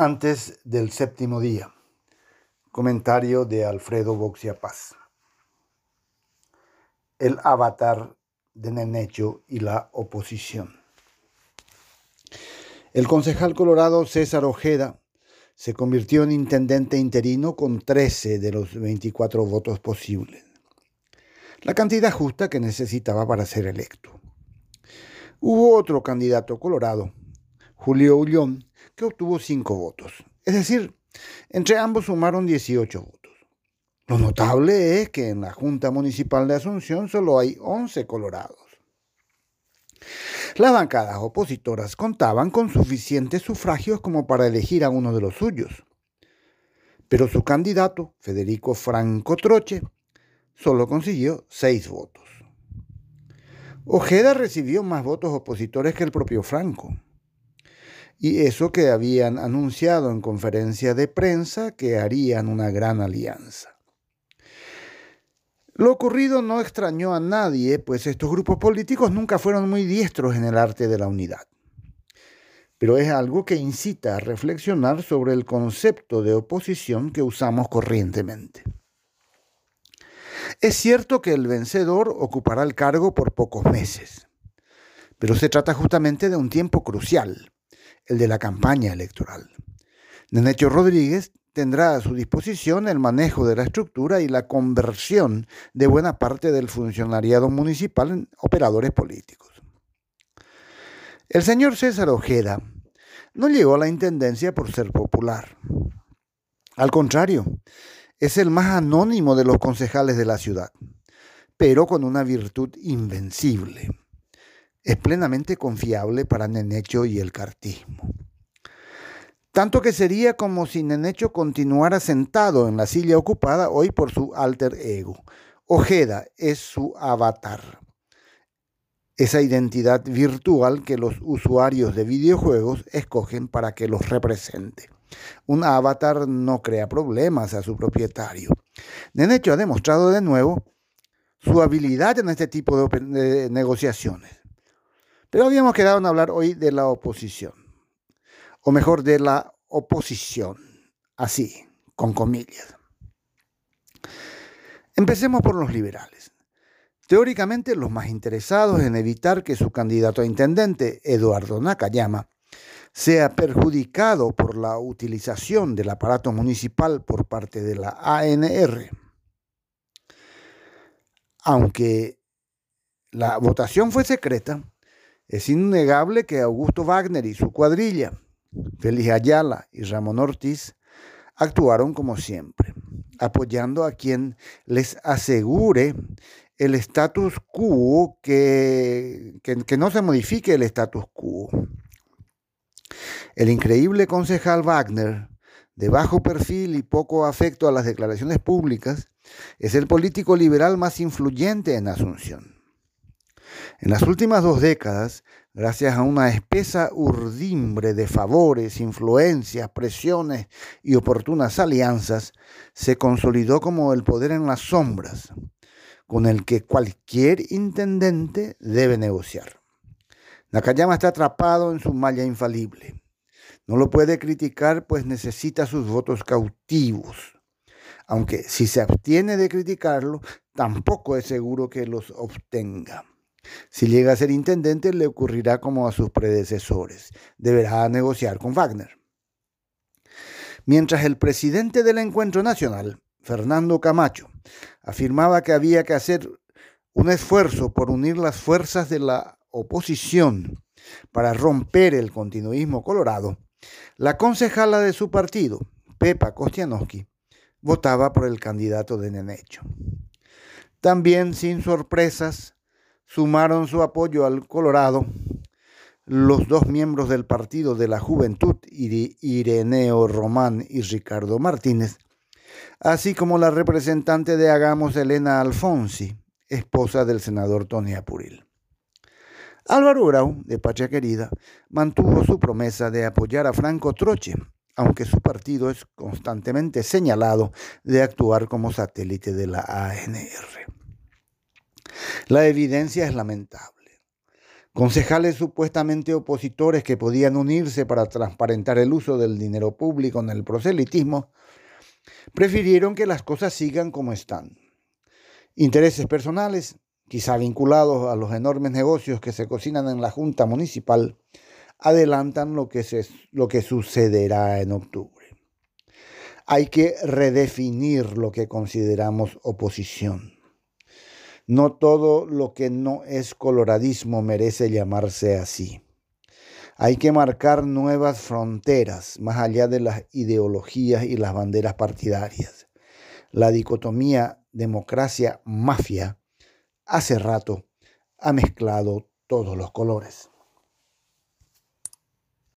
Antes del séptimo día. Comentario de Alfredo Boxia Paz. El avatar de Nenecho y la oposición. El concejal colorado César Ojeda se convirtió en intendente interino con 13 de los 24 votos posibles, la cantidad justa que necesitaba para ser electo. Hubo otro candidato colorado, Julio Ullón, que obtuvo 5 votos. Es decir, entre ambos sumaron 18 votos. Lo notable es que en la Junta Municipal de Asunción solo hay 11 colorados. Las bancadas opositoras contaban con suficientes sufragios como para elegir a uno de los suyos. Pero su candidato, Federico Franco Troche, solo consiguió 6 votos. Ojeda recibió más votos opositores que el propio Franco y eso que habían anunciado en conferencia de prensa que harían una gran alianza. Lo ocurrido no extrañó a nadie, pues estos grupos políticos nunca fueron muy diestros en el arte de la unidad. Pero es algo que incita a reflexionar sobre el concepto de oposición que usamos corrientemente. Es cierto que el vencedor ocupará el cargo por pocos meses, pero se trata justamente de un tiempo crucial, el de la campaña electoral. Nenecho Rodríguez tendrá a su disposición el manejo de la estructura y la conversión de buena parte del funcionariado municipal en operadores políticos. El señor César Ojeda no llegó a la intendencia por ser popular. Al contrario, es el más anónimo de los concejales de la ciudad, pero con una virtud invencible es plenamente confiable para Nenecho y el cartismo. Tanto que sería como si Nenecho continuara sentado en la silla ocupada hoy por su alter ego. Ojeda es su avatar. Esa identidad virtual que los usuarios de videojuegos escogen para que los represente. Un avatar no crea problemas a su propietario. Nenecho ha demostrado de nuevo su habilidad en este tipo de negociaciones. Pero habíamos quedado en hablar hoy de la oposición, o mejor, de la oposición, así, con comillas. Empecemos por los liberales. Teóricamente, los más interesados en evitar que su candidato a intendente, Eduardo Nakayama, sea perjudicado por la utilización del aparato municipal por parte de la ANR. Aunque la votación fue secreta, es innegable que Augusto Wagner y su cuadrilla, Félix Ayala y Ramón Ortiz, actuaron como siempre, apoyando a quien les asegure el status quo, que, que, no se modifique el status quo. El increíble concejal Wagner, de bajo perfil y poco afecto a las declaraciones públicas, es el político liberal más influyente en Asunción. En las últimas dos décadas, gracias a una espesa urdimbre de favores, influencias, presiones y oportunas alianzas, se consolidó como el poder en las sombras, con el que cualquier intendente debe negociar. Nakayama está atrapado en su malla infalible. No lo puede criticar pues necesita sus votos cautivos. Aunque si se abstiene de criticarlo, tampoco es seguro que los obtenga. Si llega a ser intendente, le ocurrirá como a sus predecesores. Deberá negociar con Wagner. Mientras el presidente del Encuentro Nacional, Fernando Camacho, afirmaba que había que hacer un esfuerzo por unir las fuerzas de la oposición para romper el continuismo colorado, la concejala de su partido, Pepa Kostianowski, votaba por el candidato de Nenecho. También sin sorpresas, sumaron su apoyo al Colorado los dos miembros del Partido de la Juventud, Ireneo Román y Ricardo Martínez, así como la representante de Hagamos, Elena Alfonsi, esposa del senador Tony Apuril. Álvaro Grau, de Pacha Querida, mantuvo su promesa de apoyar a Franco Troche, aunque su partido es constantemente señalado de actuar como satélite de la ANR. La evidencia es lamentable. Concejales supuestamente opositores que podían unirse para transparentar el uso del dinero público en el proselitismo, prefirieron que las cosas sigan como están. Intereses personales, quizá vinculados a los enormes negocios que se cocinan en la Junta Municipal, adelantan lo que, lo que sucederá en octubre. Hay que redefinir lo que consideramos oposición. No todo lo que no es coloradismo merece llamarse así. Hay que marcar nuevas fronteras más allá de las ideologías y las banderas partidarias. La dicotomía democracia-mafia hace rato ha mezclado todos los colores.